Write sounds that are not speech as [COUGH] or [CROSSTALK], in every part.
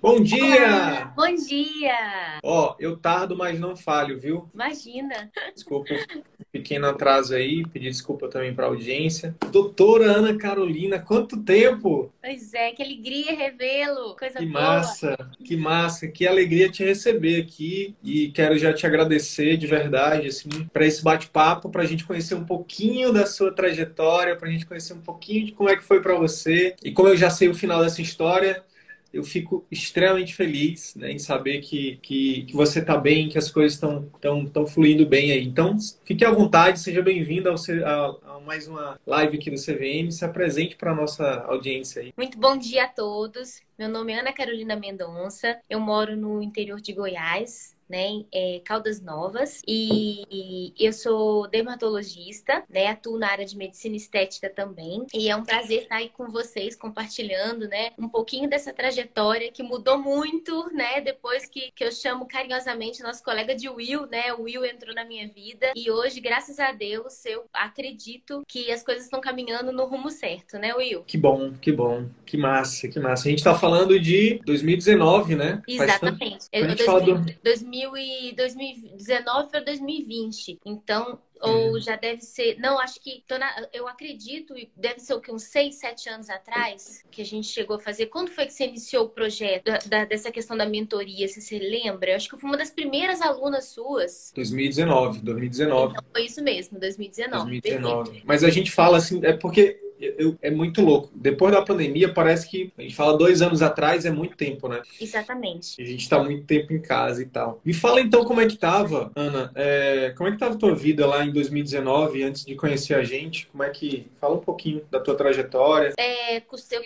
Bom dia! Bom dia! Ó, eu tardo, mas não falho, viu? Imagina. Desculpa pequeno atraso aí, pedir desculpa também para a audiência. Doutora Ana Carolina, quanto tempo? Pois é, que alegria revê-lo, coisa que boa. massa, que massa, que alegria te receber aqui e quero já te agradecer de verdade, assim, para esse bate-papo, para a gente conhecer um pouquinho da sua trajetória, para a gente conhecer um pouquinho de como é que foi para você e como eu já sei o final dessa história, eu fico extremamente feliz né, em saber que, que, que você está bem, que as coisas estão tão, tão fluindo bem aí. Então, fique à vontade, seja bem-vindo a, a, mais uma live aqui do CVM, se apresente para a nossa audiência aí. Muito bom dia a todos. Meu nome é Ana Carolina Mendonça, eu moro no interior de Goiás, né, é, Caldas Novas, e eu sou dermatologista, né, atuo na área de medicina estética também, e é um prazer estar aí com vocês compartilhando, né, um pouquinho dessa trajetória que mudou muito, né, depois que, que eu chamo carinhosamente nosso colega de Will, né, o Will entrou na minha vida, e hoje, graças a Deus, eu acredito que as coisas estão caminhando no rumo certo, né, Will? Que bom, que bom, que massa, que massa. A gente está falando de 2019, né? Exatamente. Tanto... fala do... 2000 e 2019 para 2020. Então, ou já deve ser. Não, acho que. Na... eu acredito, deve ser o que? Uns 6, 7 anos atrás que a gente chegou a fazer. Quando foi que você iniciou o projeto da, da, dessa questão da mentoria? Se você lembra? Eu acho que eu fui uma das primeiras alunas suas. 2019, 2019. Então, foi isso mesmo, 2019. 2019. Perfeito. Mas a gente fala assim, é porque eu, é muito louco. Depois da pandemia, parece que a gente fala dois anos atrás, é muito tempo, né? Exatamente. A gente está muito tempo em casa e tal. Me fala então como é que tava, Ana. É, como é que tava a tua vida lá em 2019, antes de conhecer a gente? Como é que. Fala um pouquinho da tua trajetória. É,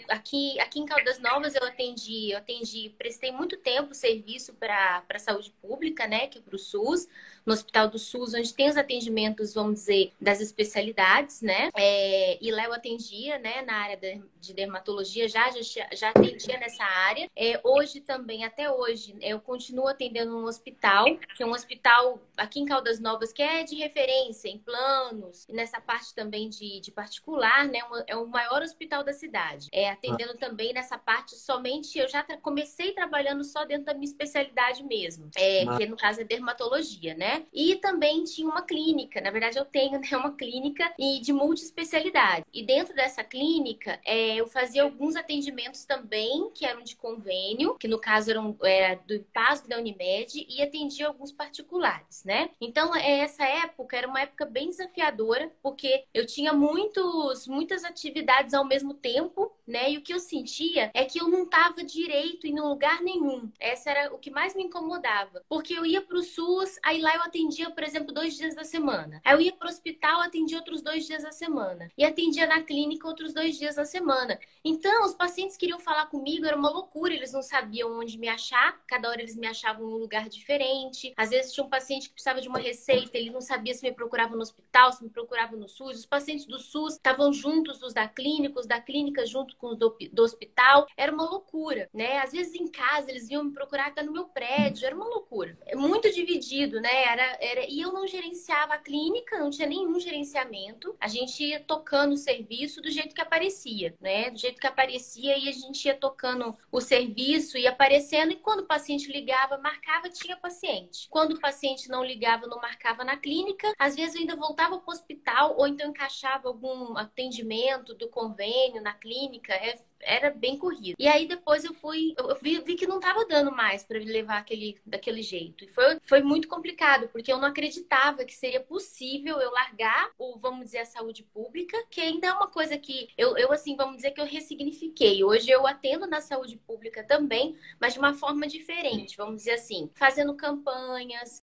aqui, aqui em Caldas Novas eu atendi, eu atendi, prestei muito tempo serviço para a saúde pública, né? Que é para o SUS no Hospital do SUS, onde tem os atendimentos, vamos dizer, das especialidades, né? É, e lá eu atendia, né, na área de dermatologia, já, já, já atendia nessa área. É, hoje também, até hoje, eu continuo atendendo um hospital, que é um hospital aqui em Caldas Novas, que é de referência em planos, e nessa parte também de, de particular, né? É o maior hospital da cidade. É, atendendo ah. também nessa parte somente, eu já comecei trabalhando só dentro da minha especialidade mesmo, é, que no caso é dermatologia, né? E também tinha uma clínica, na verdade eu tenho né, uma clínica de multiespecialidade. E dentro dessa clínica, é, eu fazia alguns atendimentos também, que eram de convênio, que no caso eram era do PASG da Unimed, e atendia alguns particulares, né? Então, é, essa época era uma época bem desafiadora, porque eu tinha muitos, muitas atividades ao mesmo tempo, né? E o que eu sentia é que eu não estava direito em lugar nenhum. Essa era o que mais me incomodava. Porque eu ia para o SUS, aí lá eu atendia, por exemplo, dois dias da semana. Aí eu ia para o hospital, atendia outros dois dias da semana. E atendia na clínica outros dois dias da semana. Então, os pacientes queriam falar comigo, era uma loucura. Eles não sabiam onde me achar. Cada hora eles me achavam em um lugar diferente. Às vezes tinha um paciente que precisava de uma receita, ele não sabia se me procurava no hospital, se me procurava no SUS. Os pacientes do SUS estavam juntos dos da clínica, os da clínica junto com os do, do hospital. Era uma loucura, né? Às vezes em casa eles vinham me procurar até no meu prédio. Era uma loucura. É muito dividido, né? Era, era, e eu não gerenciava a clínica, não tinha nenhum gerenciamento. A gente ia tocando o serviço do jeito que aparecia, né? Do jeito que aparecia e a gente ia tocando o serviço e aparecendo. E quando o paciente ligava, marcava, tinha paciente. Quando o paciente não ligava, não marcava na clínica, às vezes eu ainda voltava para o hospital ou então encaixava algum atendimento do convênio na clínica. É, era bem corrido. E aí depois eu fui, eu vi, vi que não estava dando mais para levar aquele, daquele jeito. E foi, foi muito complicado, porque eu não acreditava que seria possível eu largar o, vamos dizer, a saúde pública, que ainda é uma coisa que eu, eu assim, vamos dizer que eu ressignifiquei. Hoje eu atendo na saúde pública também, mas de uma forma diferente, vamos dizer assim, fazendo campanhas,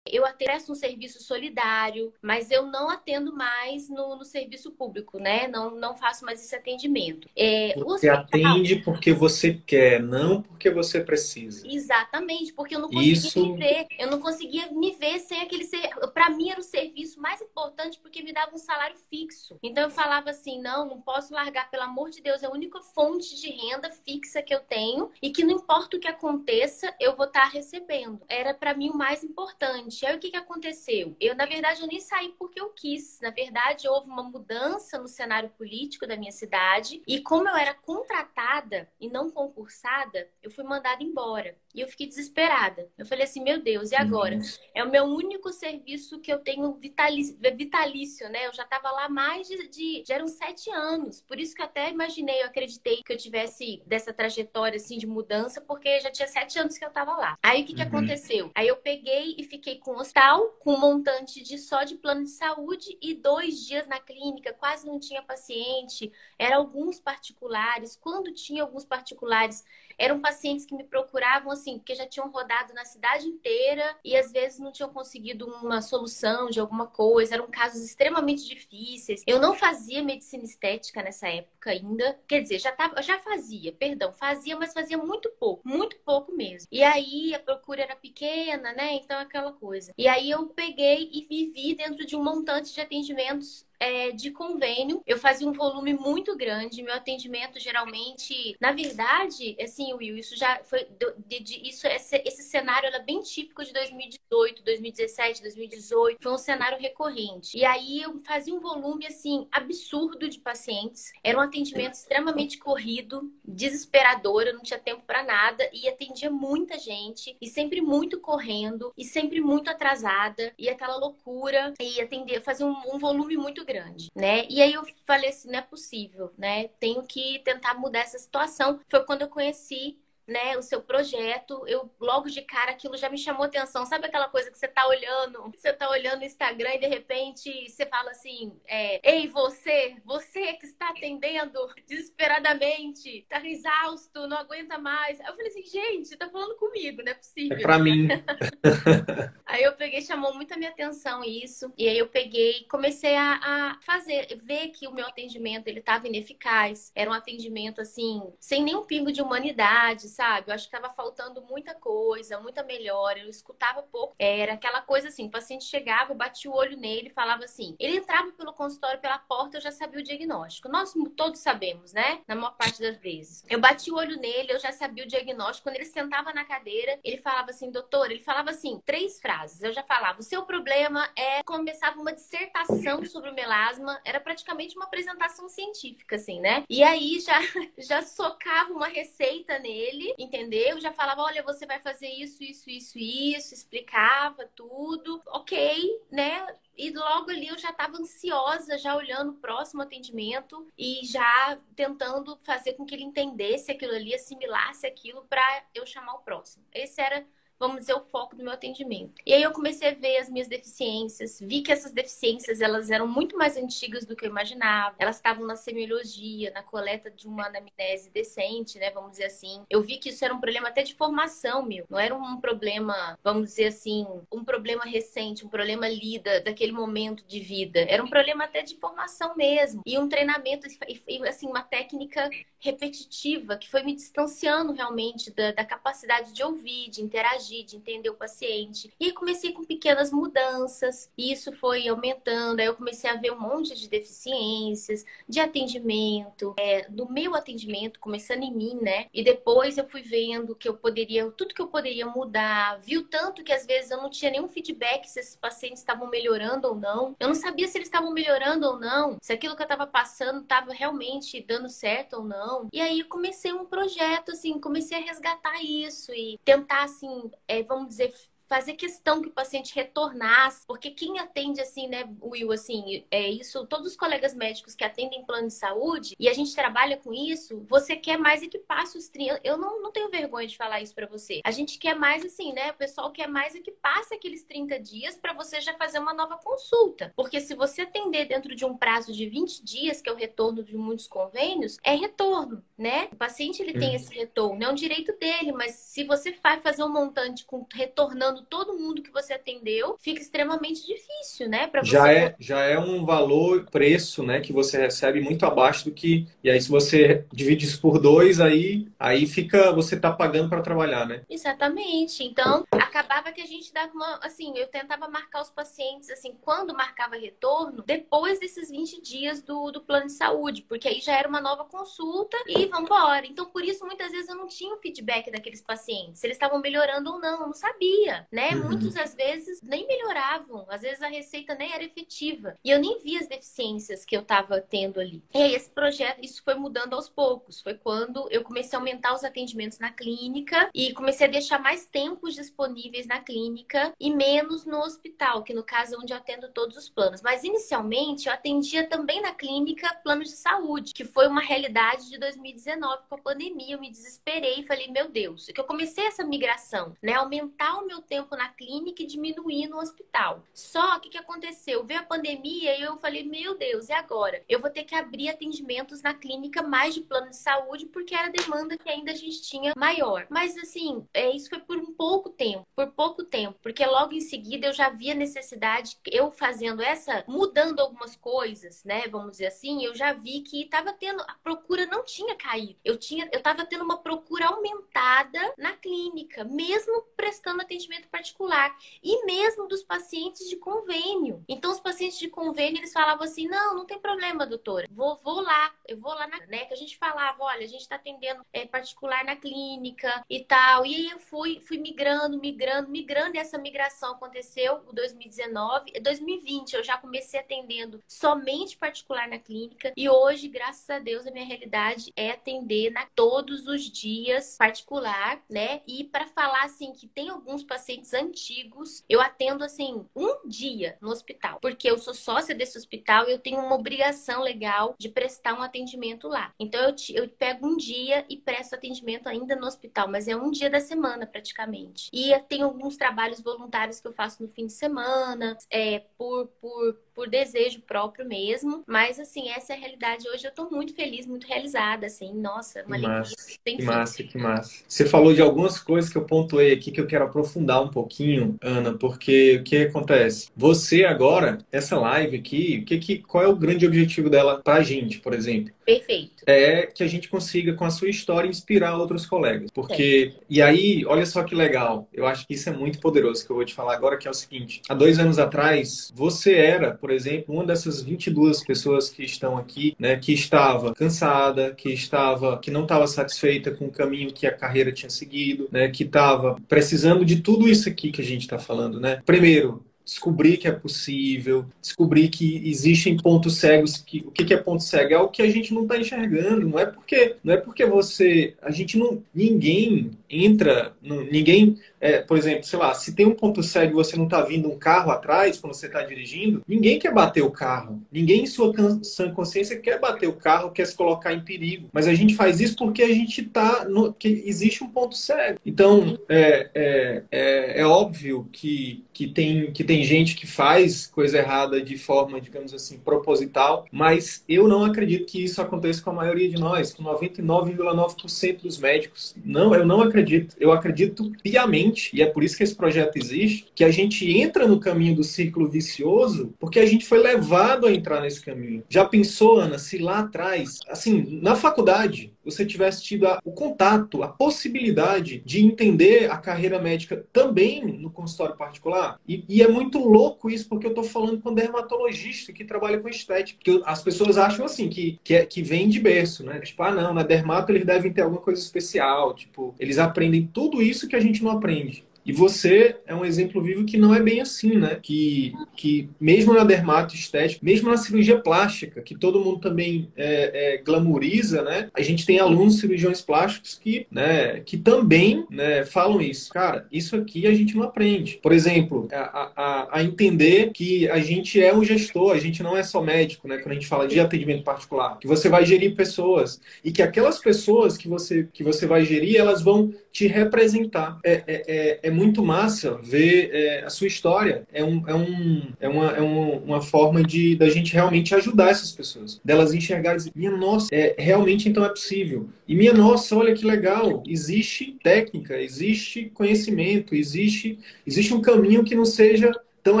eu presto um serviço solidário, mas eu não atendo mais no, no, serviço público, né? Não, não faço mais esse atendimento. É, você hospital... atende porque você quer, não porque você precisa. Exatamente, porque eu não conseguia Isso... me ver. Eu não conseguia me ver sem aquele ser. Para mim era o serviço mais importante porque me dava um salário fixo. Então eu falava assim: não, não posso largar, pelo amor de Deus, é a única fonte de renda fixa que eu tenho e que não importa o que aconteça, eu vou estar tá recebendo. Era para mim o mais importante gente. Aí o que, que aconteceu? Eu, na verdade, eu nem saí porque eu quis. Na verdade, houve uma mudança no cenário político da minha cidade. E como eu era contratada e não concursada, eu fui mandada embora. E eu fiquei desesperada. Eu falei assim, meu Deus, e agora? Uhum. É o meu único serviço que eu tenho vitalício, vitalício né? Eu já estava lá mais de, de, Já eram sete anos. Por isso que eu até imaginei, eu acreditei que eu tivesse dessa trajetória, assim, de mudança, porque já tinha sete anos que eu estava lá. Aí o que, que uhum. aconteceu? Aí eu peguei e fiquei com hospital, com um montante de só de plano de saúde e dois dias na clínica, quase não tinha paciente, eram alguns particulares. Quando tinha alguns particulares, eram pacientes que me procuravam assim, porque já tinham rodado na cidade inteira e às vezes não tinham conseguido uma solução de alguma coisa, eram casos extremamente difíceis. Eu não fazia medicina estética nessa época ainda, quer dizer, já tava, já fazia, perdão, fazia, mas fazia muito pouco, muito pouco mesmo. E aí a procura era pequena, né? Então aquela coisa. E aí eu peguei e vivi dentro de um montante de atendimentos é, de convênio. Eu fazia um volume muito grande. Meu atendimento geralmente, na verdade, assim, Will, isso já foi de, de, isso esse, esse cenário era bem típico de 2018, 2017, 2018. Foi um cenário recorrente. E aí eu fazia um volume assim absurdo de pacientes. Era um atendimento extremamente corrido, desesperador. Eu não tinha tempo para nada e atendia muita gente e sempre muito correndo e sempre muito atrasada e aquela loucura e atender, fazia um, um volume muito grande, né? E aí eu falei assim, não é possível, né? Tenho que tentar mudar essa situação. Foi quando eu conheci né, o seu projeto, eu logo de cara aquilo já me chamou atenção. Sabe aquela coisa que você tá olhando, você tá olhando o Instagram e de repente você fala assim: é, Ei, você, você que está atendendo desesperadamente, tá exausto, não aguenta mais. Eu falei assim, gente, tá falando comigo, não é possível. É pra mim. [LAUGHS] aí eu peguei, chamou muito a minha atenção isso. E aí eu peguei comecei a, a fazer, ver que o meu atendimento ele tava ineficaz. Era um atendimento assim, sem nenhum pingo de humanidade sabe? Eu acho que estava faltando muita coisa, muita melhora. Eu escutava pouco. Era aquela coisa assim: o paciente chegava, eu batia o olho nele, falava assim. Ele entrava pelo consultório, pela porta, eu já sabia o diagnóstico. Nós todos sabemos, né? Na maior parte das vezes. Eu bati o olho nele, eu já sabia o diagnóstico. Quando ele sentava na cadeira, ele falava assim, doutor, ele falava assim, três frases. Eu já falava: o seu problema é. Começava uma dissertação sobre o melasma, era praticamente uma apresentação científica, assim, né? E aí já, [LAUGHS] já socava uma receita nele entendeu? Já falava, olha, você vai fazer isso, isso, isso, isso, explicava tudo, ok, né? E logo ali eu já estava ansiosa, já olhando o próximo atendimento e já tentando fazer com que ele entendesse aquilo ali, assimilasse aquilo para eu chamar o próximo. Esse era vamos dizer, o foco do meu atendimento. E aí eu comecei a ver as minhas deficiências, vi que essas deficiências elas eram muito mais antigas do que eu imaginava. Elas estavam na semiologia, na coleta de uma anamnese decente, né, vamos dizer assim. Eu vi que isso era um problema até de formação, meu. Não era um problema, vamos dizer assim, um problema recente, um problema lida daquele momento de vida. Era um problema até de formação mesmo. E um treinamento, e assim, uma técnica repetitiva que foi me distanciando realmente da, da capacidade de ouvir, de interagir interagir, de entender o paciente. E comecei com pequenas mudanças, e isso foi aumentando. Aí eu comecei a ver um monte de deficiências, de atendimento, é, do meu atendimento, começando em mim, né? E depois eu fui vendo que eu poderia, tudo que eu poderia mudar, viu tanto que às vezes eu não tinha nenhum feedback se esses pacientes estavam melhorando ou não. Eu não sabia se eles estavam melhorando ou não, se aquilo que eu estava passando estava realmente dando certo ou não. E aí comecei um projeto, assim, comecei a resgatar isso e tentar, assim, é, vamos dizer, fazer questão que o paciente retornasse, porque quem atende assim, né, Will, assim, é isso, todos os colegas médicos que atendem plano de saúde, e a gente trabalha com isso, você quer mais é que passe os 30, eu não, não tenho vergonha de falar isso para você. A gente quer mais assim, né, o pessoal quer mais é que passe aqueles 30 dias para você já fazer uma nova consulta, porque se você atender dentro de um prazo de 20 dias, que é o retorno de muitos convênios, é retorno, né? O paciente ele tem uhum. esse retorno, é um direito dele, mas se você vai fazer um montante com retornando todo mundo que você atendeu, fica extremamente difícil, né? Pra já, é, já é um valor, preço, né, que você recebe muito abaixo do que. E aí, se você divide isso por dois, aí, aí fica. Você tá pagando para trabalhar, né? Exatamente. Então, acabava que a gente dava uma. Assim, eu tentava marcar os pacientes, assim, quando marcava retorno, depois desses 20 dias do, do plano de saúde, porque aí já era uma nova consulta e vamos embora. Então, por isso, muitas vezes eu não tinha o feedback daqueles pacientes, se eles estavam melhorando ou não, eu não sabia né? Uhum. Muitos às vezes nem melhoravam, às vezes a receita nem era efetiva. E eu nem via as deficiências que eu estava tendo ali. E aí esse projeto, isso foi mudando aos poucos. Foi quando eu comecei a aumentar os atendimentos na clínica e comecei a deixar mais tempos disponíveis na clínica e menos no hospital, que no caso é onde eu atendo todos os planos. Mas inicialmente eu atendia também na clínica planos de saúde, que foi uma realidade de 2019 com a pandemia. Eu me desesperei e falei, meu Deus, que eu comecei essa migração, né? Aumentar o meu tempo na clínica e diminuir no hospital. Só que o que aconteceu? Veio a pandemia e eu falei, meu Deus, e agora? Eu vou ter que abrir atendimentos na clínica mais de plano de saúde, porque era demanda que ainda a gente tinha maior. Mas assim, é, isso foi por um pouco tempo, por pouco tempo, porque logo em seguida eu já via necessidade, eu fazendo essa, mudando algumas coisas, né? Vamos dizer assim, eu já vi que estava tendo, a procura não tinha caído. Eu tinha, eu estava tendo uma procura aumentada na clínica, mesmo prestando atendimento particular e mesmo dos pacientes de convênio. Então, os pacientes de convênio, eles falavam assim, não, não tem problema, doutora, vou, vou lá, eu vou lá, na, né, que a gente falava, olha, a gente está atendendo é, particular na clínica e tal, e aí eu fui, fui migrando, migrando, migrando, e essa migração aconteceu em 2019, 2020 eu já comecei atendendo somente particular na clínica, e hoje, graças a Deus, a minha realidade é atender na, todos os dias particular, né, e para falar assim, que tem alguns pacientes pacientes antigos, eu atendo assim um dia no hospital, porque eu sou sócia desse hospital e eu tenho uma obrigação legal de prestar um atendimento lá. Então eu, te, eu pego um dia e presto atendimento ainda no hospital, mas é um dia da semana praticamente. E tem alguns trabalhos voluntários que eu faço no fim de semana, é, por, por por desejo próprio mesmo. Mas, assim, essa é a realidade. Hoje eu tô muito feliz, muito realizada, assim. Nossa, uma que massa, que massa, que massa. Você falou de algumas coisas que eu pontuei aqui que eu quero aprofundar um pouquinho, Ana, porque o que acontece? Você agora, essa live aqui, que, que, qual é o grande objetivo dela pra gente, por exemplo? Perfeito. É que a gente consiga, com a sua história, inspirar outros colegas. Porque, e aí, olha só que legal, eu acho que isso é muito poderoso, que eu vou te falar agora, que é o seguinte: há dois anos atrás, você era, por exemplo, uma dessas 22 pessoas que estão aqui, né, que estava cansada, que estava, que não estava satisfeita com o caminho que a carreira tinha seguido, né, que estava precisando de tudo isso aqui que a gente está falando, né? Primeiro, descobrir que é possível, descobrir que existem pontos cegos. Que, o que é ponto cego? É o que a gente não está enxergando. Não é porque não é porque você, a gente não, ninguém entra, não, ninguém, é, por exemplo, sei lá, se tem um ponto cego e você não está vindo um carro atrás quando você está dirigindo, ninguém quer bater o carro. Ninguém em sua sã consciência quer bater o carro, quer se colocar em perigo. Mas a gente faz isso porque a gente está no, que existe um ponto cego. Então é, é, é, é óbvio que que tem, que tem gente que faz coisa errada de forma, digamos assim, proposital, mas eu não acredito que isso aconteça com a maioria de nós, com 99,9% dos médicos. Não, eu não acredito. Eu acredito piamente, e é por isso que esse projeto existe, que a gente entra no caminho do círculo vicioso porque a gente foi levado a entrar nesse caminho. Já pensou, Ana, se lá atrás, assim, na faculdade, você tivesse tido a, o contato, a possibilidade de entender a carreira médica também no consultório particular. E, e é muito louco isso, porque eu estou falando com dermatologista que trabalha com estética. Que as pessoas acham assim, que, que, é, que vem de berço, né? Tipo, ah, não, na dermato eles devem ter alguma coisa especial. Tipo, eles aprendem tudo isso que a gente não aprende. E você é um exemplo vivo que não é bem assim, né? Que, que mesmo na dermatoestética, mesmo na cirurgia plástica, que todo mundo também é, é, glamoriza, né? A gente tem alunos cirurgiões plásticos que, né, que também né, falam isso. Cara, isso aqui a gente não aprende. Por exemplo, a, a, a entender que a gente é um gestor, a gente não é só médico, né? Quando a gente fala de atendimento particular, que você vai gerir pessoas e que aquelas pessoas que você, que você vai gerir, elas vão te representar. É, é, é, é muito massa ver é, a sua história. É, um, é, um, é, uma, é uma, uma forma de da gente realmente ajudar essas pessoas. Delas enxergarem e minha nossa, é, realmente então é possível. E minha nossa, olha que legal. Existe técnica, existe conhecimento, existe, existe um caminho que não seja tão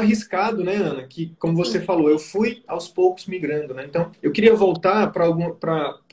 arriscado, né, Ana? Que, como você falou, eu fui aos poucos migrando, né? Então, eu queria voltar para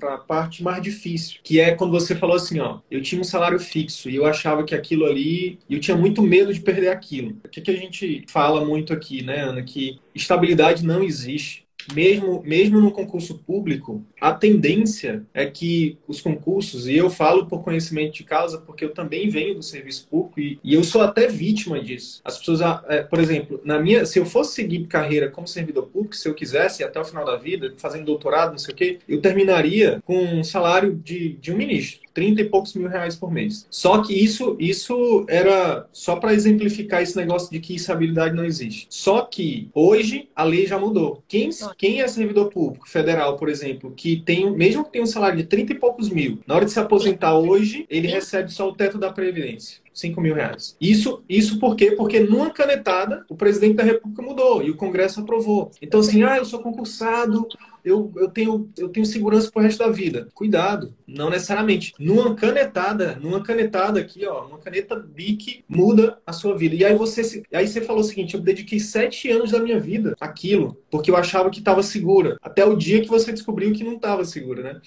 a parte mais difícil, que é quando você falou assim, ó, eu tinha um salário fixo e eu achava que aquilo ali, eu tinha muito medo de perder aquilo. O que, que a gente fala muito aqui, né, Ana? Que estabilidade não existe mesmo, mesmo no concurso público, a tendência é que os concursos, e eu falo por conhecimento de causa, porque eu também venho do serviço público e, e eu sou até vítima disso. As pessoas, ah, é, por exemplo, na minha, se eu fosse seguir carreira como servidor público, se eu quisesse até o final da vida, fazendo doutorado, não sei o quê, eu terminaria com um salário de, de um ministro. 30 e poucos mil reais por mês. Só que isso, isso era só para exemplificar esse negócio de que estabilidade não existe. Só que hoje a lei já mudou. Quem, quem é servidor público federal, por exemplo, que tem, mesmo que tenha um salário de 30 e poucos mil, na hora de se aposentar hoje, ele recebe só o teto da Previdência. 5 mil reais. Isso, isso por quê? Porque numa canetada o presidente da República mudou e o Congresso aprovou. Então, assim, ah, eu sou concursado, eu, eu, tenho, eu tenho segurança pro resto da vida. Cuidado, não necessariamente. Numa canetada, numa canetada aqui, ó, uma caneta BIC muda a sua vida. E aí você, aí você falou o seguinte: eu dediquei sete anos da minha vida àquilo, porque eu achava que estava segura. Até o dia que você descobriu que não estava segura, né?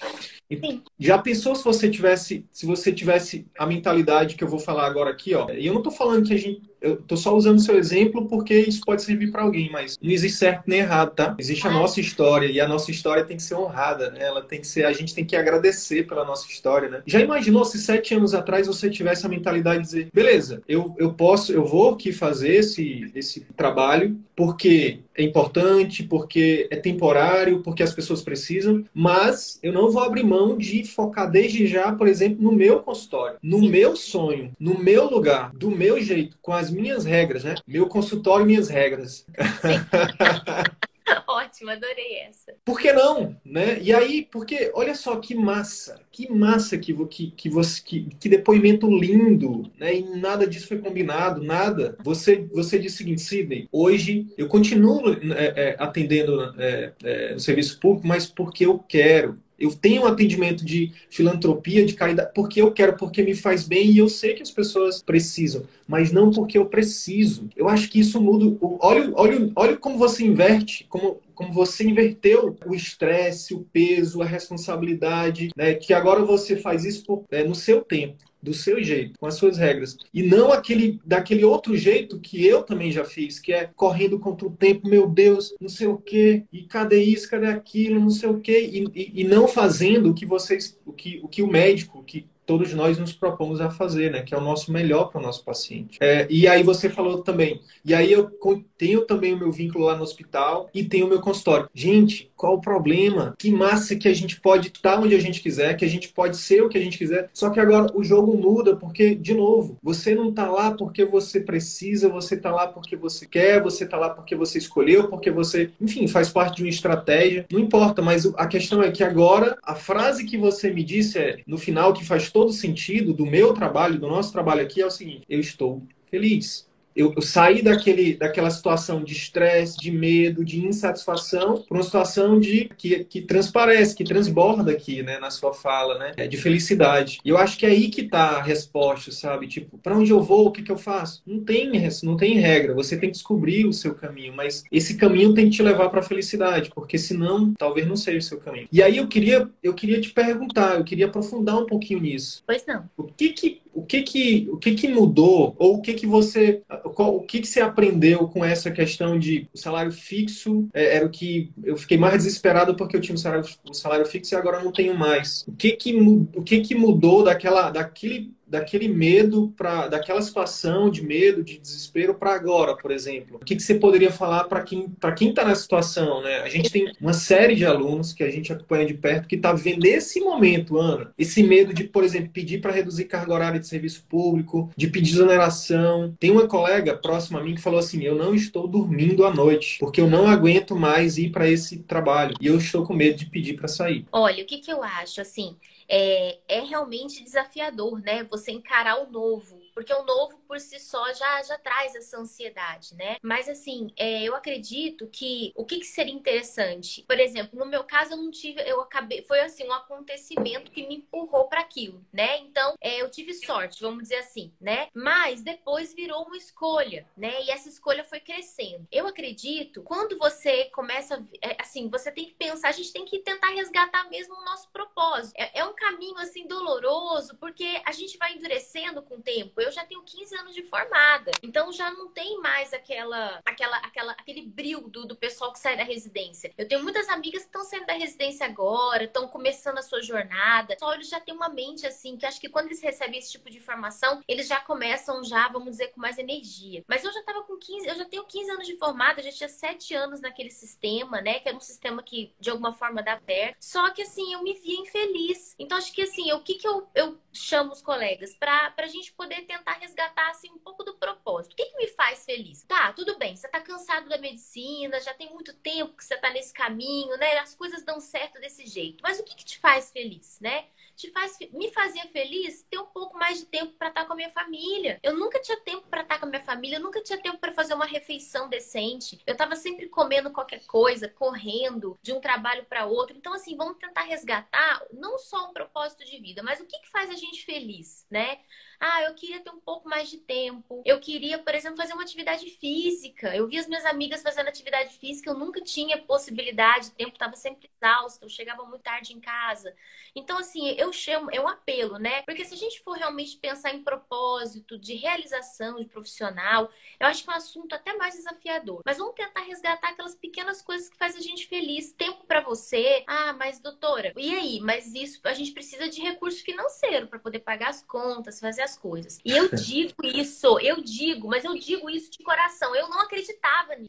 E já pensou se você tivesse, se você tivesse a mentalidade que eu vou falar agora aqui, ó? E eu não tô falando que a gente eu tô só usando o seu exemplo porque isso pode servir para alguém, mas não existe certo nem errado, tá? Existe a nossa história e a nossa história tem que ser honrada, né? Ela tem que ser, a gente tem que agradecer pela nossa história, né? Já imaginou se sete anos atrás você tivesse a mentalidade de dizer, beleza, eu, eu posso, eu vou aqui fazer esse, esse trabalho porque é importante, porque é temporário, porque as pessoas precisam, mas eu não vou abrir mão de focar desde já, por exemplo, no meu consultório, no Sim. meu sonho, no meu lugar, do meu jeito, com as minhas regras, né? Meu consultório, minhas regras. [LAUGHS] [LAUGHS] Ótimo, adorei essa. Por que não, né? E aí, porque olha só que massa, que massa que que, que que, que depoimento lindo, né? E nada disso foi combinado, nada. Você você disse o seguinte, Sidney, hoje eu continuo é, é, atendendo é, é no serviço público, mas porque eu quero, eu tenho um atendimento de filantropia, de caridade, porque eu quero, porque me faz bem e eu sei que as pessoas precisam, mas não porque eu preciso. Eu acho que isso muda. Olha, olha, olha como você inverte, como, como você inverteu o estresse, o peso, a responsabilidade, né? Que agora você faz isso por, é, no seu tempo do seu jeito, com as suas regras. E não aquele daquele outro jeito que eu também já fiz, que é correndo contra o tempo, meu Deus, não sei o quê, e cadê isso, cadê aquilo, não sei o quê, e, e, e não fazendo o que vocês, o que o, que o médico, que todos nós nos propomos a fazer, né? Que é o nosso melhor para o nosso paciente. É, e aí você falou também. E aí eu tenho também o meu vínculo lá no hospital e tenho o meu consultório. Gente, qual o problema? Que massa que a gente pode estar onde a gente quiser, que a gente pode ser o que a gente quiser. Só que agora o jogo muda porque, de novo, você não está lá porque você precisa, você está lá porque você quer, você está lá porque você escolheu, porque você, enfim, faz parte de uma estratégia. Não importa, mas a questão é que agora a frase que você me disse é no final que faz todo sentido do meu trabalho, do nosso trabalho aqui, é o seguinte: eu estou feliz eu, eu saí daquele, daquela situação de estresse, de medo, de insatisfação, para uma situação de que, que transparece, que transborda aqui, né, na sua fala, né, é de felicidade. E eu acho que é aí que está a resposta, sabe? Tipo, para onde eu vou, o que, que eu faço? Não tem, não tem regra. Você tem que descobrir o seu caminho, mas esse caminho tem que te levar para a felicidade, porque senão, talvez não seja o seu caminho. E aí eu queria, eu queria te perguntar, eu queria aprofundar um pouquinho nisso. Pois não. O que que o que que, o que que mudou? Ou o que que você qual, o que que você aprendeu com essa questão de salário fixo é, era o que eu fiquei mais desesperado porque eu tinha um salário, um salário fixo e agora não tenho mais. O que que o que que mudou daquela daquele daquele medo para daquela situação de medo, de desespero para agora, por exemplo? O que, que você poderia falar para quem para quem está nessa situação, né? A gente tem uma série de alunos que a gente acompanha de perto que está vivendo esse momento, Ana, esse medo de, por exemplo, pedir para reduzir carga horária de serviço público, de pedir exoneração. Tem uma colega próxima a mim que falou assim: "Eu não estou dormindo à noite porque eu não aguento mais ir para esse trabalho e eu estou com medo de pedir para sair". Olha, o que que eu acho assim? É, é realmente desafiador, né? Você encarar o novo, porque o novo por si só já, já traz essa ansiedade, né? Mas assim, é, eu acredito que o que, que, seria interessante, por exemplo, no meu caso eu não tive, eu acabei, foi assim um acontecimento que me empurrou para aquilo, né? Então é, eu tive sorte, vamos dizer assim, né? Mas depois virou uma escolha, né? E essa escolha foi crescendo. Eu acredito quando você começa, é, assim, você tem que pensar, a gente tem que tentar resgatar mesmo o nosso propósito. É, é um caminho assim doloroso, porque a gente vai endurecendo com o tempo. Eu já tenho 15 anos de formada, então já não tem mais aquela, aquela, aquela, aquele brilho do, do pessoal que sai da residência. Eu tenho muitas amigas que estão saindo da residência agora, estão começando a sua jornada. Só eles já têm uma mente assim, que acho que quando eles recebem esse tipo de informação, eles já começam já, vamos dizer, com mais energia. Mas eu já tava com 15, eu já tenho 15 anos de formada, já tinha 7 anos naquele sistema, né? Que era um sistema que de alguma forma dá certo. Só que assim, eu me via infeliz. Então, acho que assim, o que, que eu, eu chamo os colegas? Para a gente poder tentar resgatar assim, um pouco do propósito. O que, que me faz feliz? Tá, tudo bem, você está cansado da medicina, já tem muito tempo que você está nesse caminho, né? As coisas dão certo desse jeito. Mas o que, que te faz feliz, né? Te faz, me fazia feliz ter um pouco mais de tempo para estar com a minha família. Eu nunca tinha tempo para estar com a minha família, eu nunca tinha tempo para fazer uma refeição decente. Eu estava sempre comendo qualquer coisa, correndo de um trabalho para outro. Então, assim, vamos tentar resgatar não só um propósito de vida, mas o que, que faz a gente feliz, né? Ah, eu queria ter um pouco mais de tempo. Eu queria, por exemplo, fazer uma atividade física. Eu vi as minhas amigas fazendo atividade física, eu nunca tinha possibilidade, o tempo estava sempre exausto, eu chegava muito tarde em casa. Então, assim, eu chamo, é um apelo, né? Porque se a gente for realmente pensar em propósito, de realização de profissional, eu acho que é um assunto até mais desafiador. Mas vamos tentar resgatar aquelas pequenas coisas que fazem a gente feliz. Tempo para você. Ah, mas doutora, e aí? Mas isso, a gente precisa de recurso financeiro para poder pagar as contas, fazer as coisas. E eu [LAUGHS] digo isso, eu digo, mas eu digo isso de coração. Eu não acreditava nisso.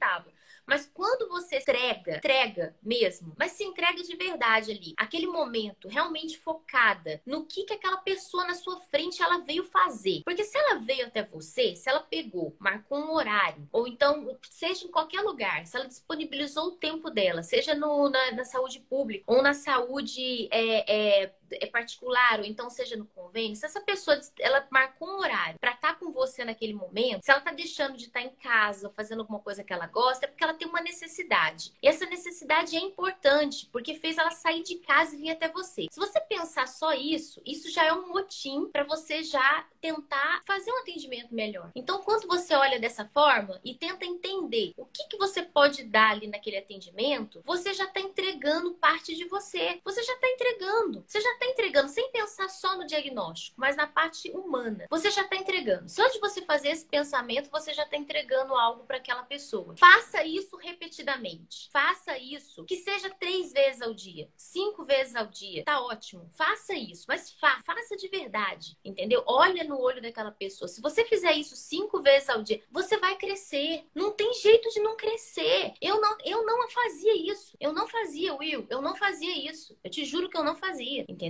Mas quando você entrega, entrega mesmo, mas se entrega de verdade ali, aquele momento realmente focada no que, que aquela pessoa na sua frente ela veio fazer. Porque se ela veio até você, se ela pegou, marcou um horário, ou então, seja em qualquer lugar, se ela disponibilizou o tempo dela, seja no, na, na saúde pública ou na saúde é, é, é particular, ou então seja no convênio, se essa pessoa ela marcou um horário para estar tá com você naquele momento, se ela tá deixando de estar tá em casa, fazendo alguma coisa que ela gosta, é porque ela tem uma necessidade. E essa necessidade é importante, porque fez ela sair de casa e vir até você. Se você pensar só isso, isso já é um motim para você já tentar fazer um atendimento melhor. Então, quando você olha dessa forma e tenta entender o que, que você pode dar ali naquele atendimento, você já está entregando parte de você. Você já está entregando. Você já está entregando sem pensar só no diagnóstico, mas na parte humana. Você já está entregando. Só de você fazer esse pensamento, você já está entregando algo para aquela pessoa. Faça isso repetidamente. Faça isso. Que seja três vezes ao dia, cinco vezes ao dia. Tá ótimo. Faça isso. Mas fa faça de verdade. Entendeu? Olha no olho daquela pessoa. Se você fizer isso cinco vezes ao dia, você vai crescer. Não tem jeito de não crescer. Eu não, eu não fazia isso. Eu não fazia, Will. Eu não fazia isso. Eu te juro que eu não fazia. Entendeu?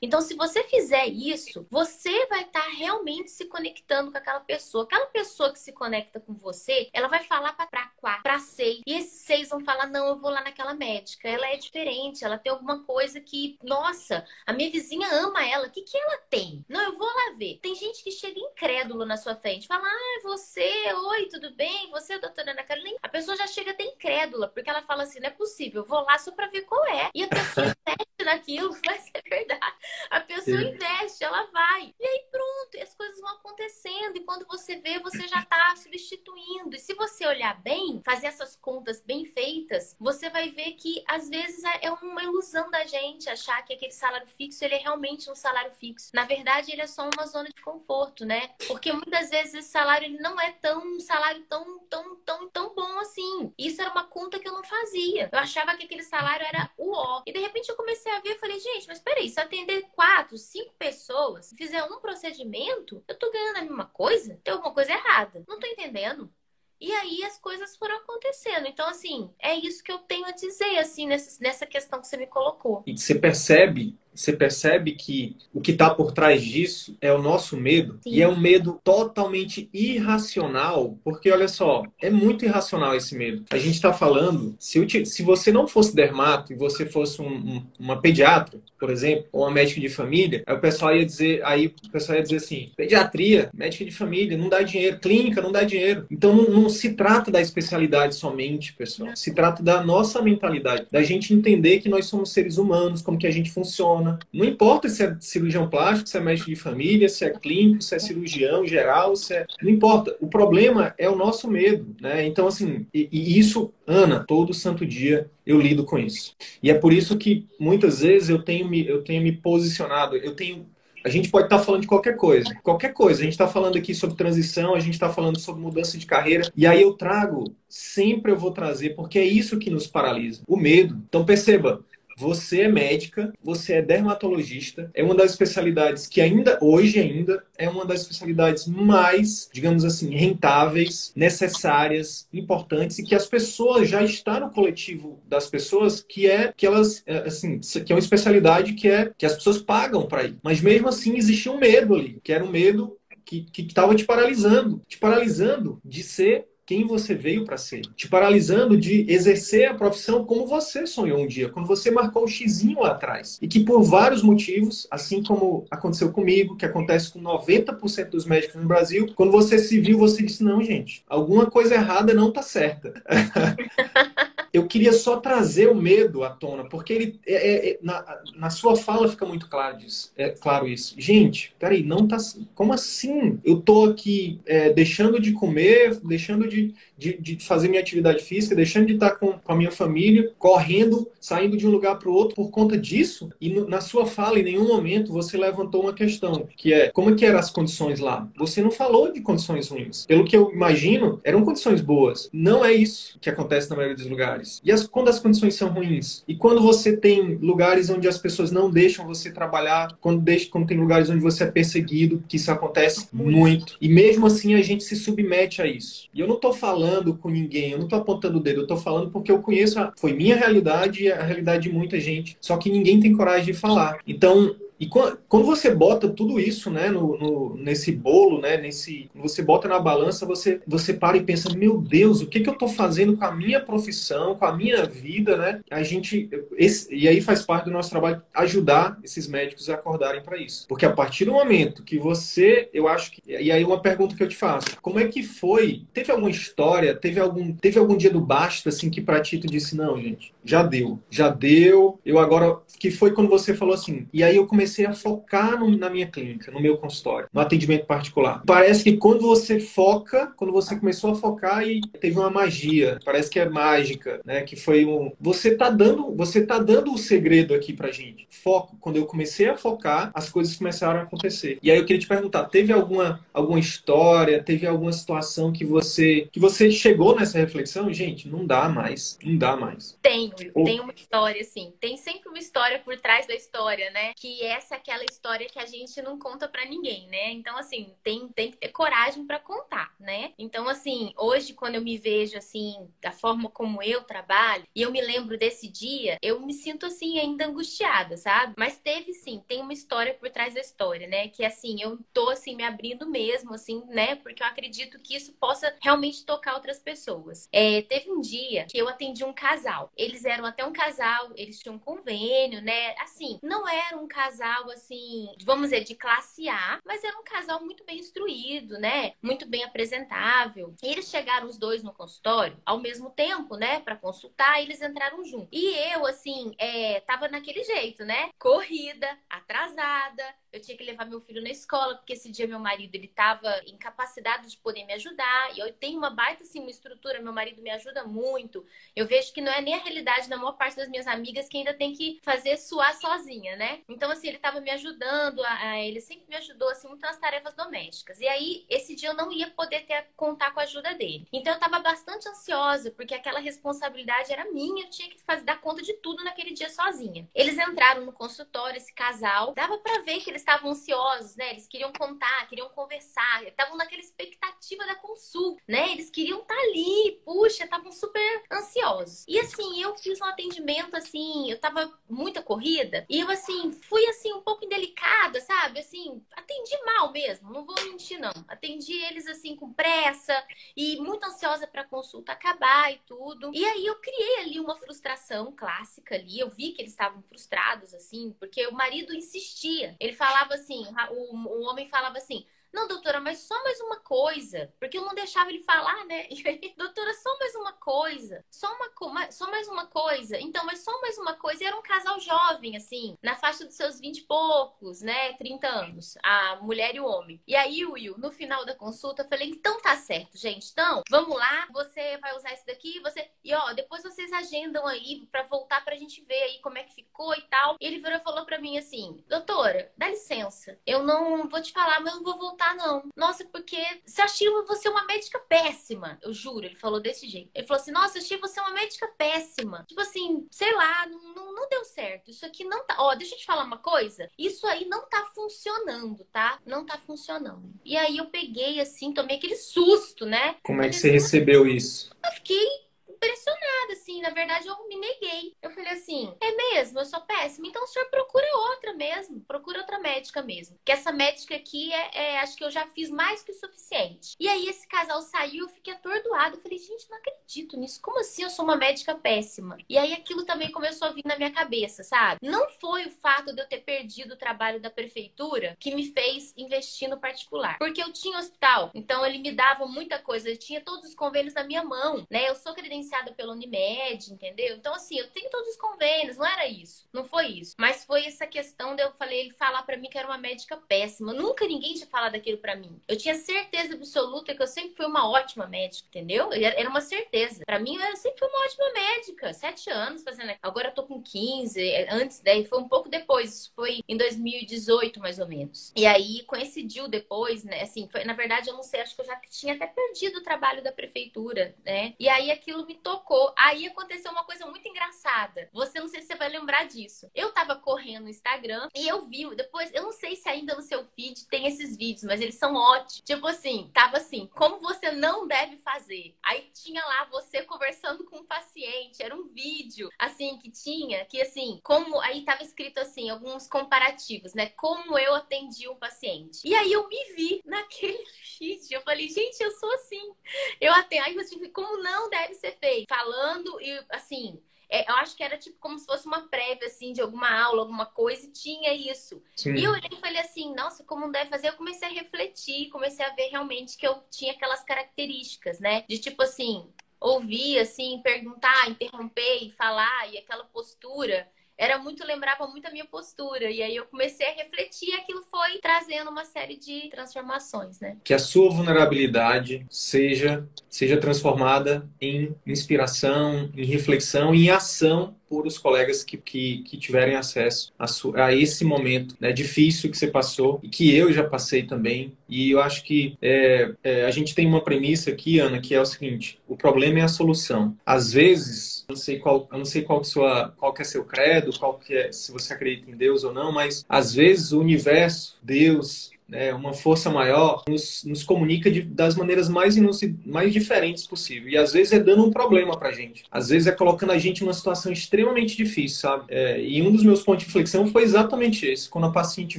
Então, se você fizer isso, você vai estar tá realmente se conectando com aquela pessoa. Aquela pessoa que se conecta com você, ela vai falar para quatro, para seis. E esses seis vão falar: não, eu vou lá naquela médica. Ela é diferente, ela tem alguma coisa que, nossa, a minha vizinha ama ela. O que, que ela tem? Não, eu vou lá ver. Tem gente que chega incrédulo na sua frente, fala: ah, você, oi, tudo bem? Você, doutora Ana Carolina? A pessoa já chega até incrédula, porque ela fala assim: não é possível, eu vou lá só para ver qual é. E a pessoa [LAUGHS] naquilo, [LAUGHS] vai ser verdade. A pessoa Sim. investe, ela vai. E aí pronto, as coisas vão acontecendo. E quando você vê, você já está [LAUGHS] substituindo. E se você olhar bem, fazer essas contas bem feitas, você vai ver que às vezes é, é uma ilusão da gente achar que aquele salário fixo ele é realmente um salário fixo. Na verdade, ele é só uma zona de conforto, né? Porque muitas vezes esse salário ele não é tão um salário tão tão tão tão bom assim assim? Isso era uma conta que eu não fazia. Eu achava que aquele salário era o ó. E de repente eu comecei a ver e falei, gente, mas peraí, se atender quatro, cinco pessoas, fizer um procedimento, eu tô ganhando a mesma coisa? Tem alguma coisa errada. Não tô entendendo. E aí as coisas foram acontecendo. Então, assim, é isso que eu tenho a dizer, assim, nessa, nessa questão que você me colocou. E você percebe você percebe que o que está por trás disso é o nosso medo. Sim. E é um medo totalmente irracional, porque olha só, é muito irracional esse medo. A gente está falando, se, te, se você não fosse dermato e você fosse um, um, uma pediatra, por exemplo, ou uma médica de família, aí o pessoal ia dizer, aí o pessoal ia dizer assim, pediatria, médica de família, não dá dinheiro, clínica não dá dinheiro. Então não, não se trata da especialidade somente, pessoal. Se trata da nossa mentalidade, da gente entender que nós somos seres humanos, como que a gente funciona não importa se é cirurgião plástico, se é médico de família, se é clínico, se é cirurgião geral, se é... Não importa. O problema é o nosso medo, né? Então, assim, e, e isso, Ana, todo santo dia eu lido com isso. E é por isso que muitas vezes eu tenho me, eu tenho me posicionado, eu tenho a gente pode estar falando de qualquer coisa. Qualquer coisa. A gente está falando aqui sobre transição, a gente está falando sobre mudança de carreira. E aí eu trago, sempre eu vou trazer, porque é isso que nos paralisa: o medo. Então perceba, você é médica, você é dermatologista, é uma das especialidades que ainda, hoje ainda, é uma das especialidades mais, digamos assim, rentáveis, necessárias, importantes e que as pessoas já está no coletivo das pessoas que é que elas, é, assim, que é uma especialidade que é que as pessoas pagam para ir. Mas mesmo assim existia um medo ali, que era um medo que estava te paralisando, te paralisando de ser quem você veio para ser, te paralisando de exercer a profissão como você sonhou um dia, quando você marcou o xizinho lá atrás. E que por vários motivos, assim como aconteceu comigo, que acontece com 90% dos médicos no Brasil, quando você se viu, você disse: não, gente, alguma coisa errada não tá certa. [LAUGHS] eu queria só trazer o medo à tona, porque ele é, é, é, na, na sua fala fica muito claro, disso, é, claro isso. Gente, peraí, não tá. Como assim? Eu tô aqui é, deixando de comer, deixando de, de, de, fazer minha atividade física, deixando de estar com, com a minha família, correndo, saindo de um lugar para o outro por conta disso. E no, na sua fala, em nenhum momento, você levantou uma questão, que é como que eram as condições lá? Você não falou de condições ruins. Pelo que eu imagino, eram condições boas. Não é isso que acontece na maioria dos lugares E as, quando as condições são ruins? E quando você tem lugares onde as pessoas não deixam você trabalhar, quando, deixa, quando tem lugares onde você é perseguido, que isso acontece muito. E mesmo assim a gente se submete a isso. E eu não estou falando com ninguém, eu não estou apontando o dedo, eu estou falando porque eu conheço, a, foi minha realidade e a realidade de muita gente. Só que ninguém tem coragem de falar. Então, e quando você bota tudo isso, né, no, no, nesse bolo, né, nesse, você bota na balança, você, você para e pensa, meu Deus, o que, que eu estou fazendo com a minha profissão, com a minha vida, né? A gente, esse, e aí faz parte do nosso trabalho ajudar esses médicos a acordarem para isso, porque a partir do momento que você, eu acho que, e aí uma pergunta que eu te faço, como é que foi? Teve alguma história? Teve algum, teve algum dia do basta assim que para ti tu disse não, gente, já deu, já deu. Eu agora que foi quando você falou assim, e aí eu comecei comecei a focar no, na minha clínica, no meu consultório, no atendimento particular. Parece que quando você foca, quando você começou a focar e teve uma magia, parece que é mágica, né? Que foi um. Você tá dando, você tá dando o segredo aqui pra gente. Foco. Quando eu comecei a focar, as coisas começaram a acontecer. E aí eu queria te perguntar, teve alguma, alguma história, teve alguma situação que você que você chegou nessa reflexão? Gente, não dá mais, não dá mais. Tenho, oh. tem uma história, assim. Tem sempre uma história por trás da história, né? Que é essa é aquela história que a gente não conta para ninguém, né? Então, assim, tem, tem que ter coragem para contar, né? Então, assim, hoje, quando eu me vejo, assim, da forma como eu trabalho, e eu me lembro desse dia, eu me sinto, assim, ainda angustiada, sabe? Mas teve, sim, tem uma história por trás da história, né? Que, assim, eu tô, assim, me abrindo mesmo, assim, né? Porque eu acredito que isso possa realmente tocar outras pessoas. É, teve um dia que eu atendi um casal. Eles eram até um casal, eles tinham um convênio, né? Assim, não era um casal casal, assim, vamos dizer, de classe A, mas era um casal muito bem instruído, né? Muito bem apresentável. E eles chegaram os dois no consultório ao mesmo tempo, né? Para consultar, eles entraram juntos. E eu, assim, é, tava naquele jeito, né? Corrida, atrasada, eu tinha que levar meu filho na escola, porque esse dia meu marido ele estava incapacitado de poder me ajudar. E eu tenho uma baita assim, uma estrutura, meu marido me ajuda muito. Eu vejo que não é nem a realidade da maior parte das minhas amigas que ainda tem que fazer suar sozinha, né? Então, assim, ele estava me ajudando, ele sempre me ajudou assim, muito nas tarefas domésticas. E aí, esse dia eu não ia poder ter, contar com a ajuda dele. Então, eu estava bastante ansiosa, porque aquela responsabilidade era minha, eu tinha que fazer, dar conta de tudo naquele dia sozinha. Eles entraram no consultório, esse casal, dava para ver que eles estavam ansiosos, né? Eles queriam contar, queriam conversar, estavam naquela expectativa da consulta, né? Eles queriam estar tá ali, puxa, estavam super ansiosos. E assim, eu fiz um atendimento assim, eu tava muita corrida, e eu assim, fui assim um pouco indelicada, sabe? Assim, atendi mal mesmo, não vou mentir não. Atendi eles assim com pressa e muito ansiosa para a consulta acabar e tudo. E aí eu criei ali uma frustração clássica ali, eu vi que eles estavam frustrados assim, porque o marido insistia. Ele falava assim, o, o homem falava assim: não, doutora, mas só mais uma coisa. Porque eu não deixava ele falar, né? [LAUGHS] E aí, doutora, só mais uma coisa. Só, uma, só mais uma coisa. Então, mas só mais uma coisa. E era um casal jovem, assim, na faixa dos seus 20 e poucos, né? 30 anos. A mulher e o homem. E aí, Will, no final da consulta, eu falei: então tá certo, gente. Então, vamos lá. Você vai usar esse daqui. Você. E ó, depois vocês agendam aí pra voltar pra gente ver aí como é que ficou e tal. E ele virou e falou pra mim assim: doutora, dá licença. Eu não vou te falar, mas eu vou voltar voltar, não. Nossa, porque você você é uma médica péssima. Eu juro, ele falou desse jeito. Ele falou assim: Nossa, achei você uma médica péssima. Tipo assim, sei lá, não, não, não deu certo. Isso aqui não tá. Ó, deixa eu te falar uma coisa. Isso aí não tá funcionando, tá? Não tá funcionando. E aí eu peguei assim, tomei aquele susto, né? Como é que você recebeu isso? Eu fiquei impressionada, assim. Na verdade, eu me neguei. Eu falei assim: é mesmo, eu sou péssima. Então o senhor procura outra mesmo. Procura outra médica mesmo. Que essa médica aqui é, é, acho que eu já fiz mais que o suficiente. E aí esse casal saiu, eu fiquei atordoada. Eu falei, gente, não acredito nisso. Como assim eu sou uma médica péssima? E aí aquilo também começou a vir na minha cabeça, sabe? Não foi o fato de eu ter perdido o trabalho da prefeitura que me fez investir no particular. Porque eu tinha hospital, então ele me dava muita coisa. Eu tinha todos os convênios na minha mão, né? Eu sou credenciada credenciada pela Unimed, entendeu? Então, assim, eu tenho todos os convênios, não era isso. Não foi isso. Mas foi essa questão de eu falei, ele falar para mim que era uma médica péssima. Nunca ninguém tinha falado aquilo para mim. Eu tinha certeza absoluta que eu sempre fui uma ótima médica, entendeu? Era uma certeza. Para mim, eu sempre fui uma ótima médica. Sete anos fazendo. Agora eu tô com 15. Antes, daí foi um pouco depois. Isso foi em 2018, mais ou menos. E aí coincidiu depois, né? Assim, foi, na verdade, eu não sei, acho que eu já tinha até perdido o trabalho da prefeitura, né? E aí aquilo me tocou. Aí aconteceu uma coisa muito engraçada. Você não sei se você vai lembrar disso. Eu tava correndo no Instagram e eu vi, depois, eu não sei se ainda no seu feed tem esses vídeos, mas eles são ótimos. Tipo assim, tava assim, como você não deve fazer. Aí tinha lá você conversando com um paciente, era um vídeo, assim, que tinha, que assim, como, aí tava escrito assim, alguns comparativos, né? Como eu atendi um paciente. E aí eu me vi naquele [LAUGHS] vídeo, eu falei, gente, eu sou assim. Eu atendo, aí eu tive, como não deve ser feito falando e assim. É, eu acho que era tipo como se fosse uma prévia, assim, de alguma aula, alguma coisa, e tinha isso. Sim. E eu olhei e falei assim, nossa, como não deve fazer? Eu comecei a refletir, comecei a ver realmente que eu tinha aquelas características, né? De tipo assim, ouvir, assim, perguntar, interromper e falar, e aquela postura era muito, lembrava muito a minha postura. E aí eu comecei a refletir e aquilo foi trazendo uma série de transformações, né? Que a sua vulnerabilidade seja, seja transformada em inspiração, em reflexão, em ação por os colegas que, que, que tiverem acesso a, a, esse momento né, difícil que você passou e que eu já passei também. E eu acho que é, é, a gente tem uma premissa aqui, Ana, que é o seguinte: o problema é a solução. Às vezes, eu não sei qual, eu não sei qual que, sua, qual que é seu credo, qual que é, se você acredita em Deus ou não, mas às vezes o universo, Deus, né, uma força maior, nos, nos comunica de, das maneiras mais, mais diferentes possível. E às vezes é dando um problema pra gente. Às vezes é colocando a gente numa situação extremamente difícil, sabe? É, e um dos meus pontos de inflexão foi exatamente esse. Quando a paciente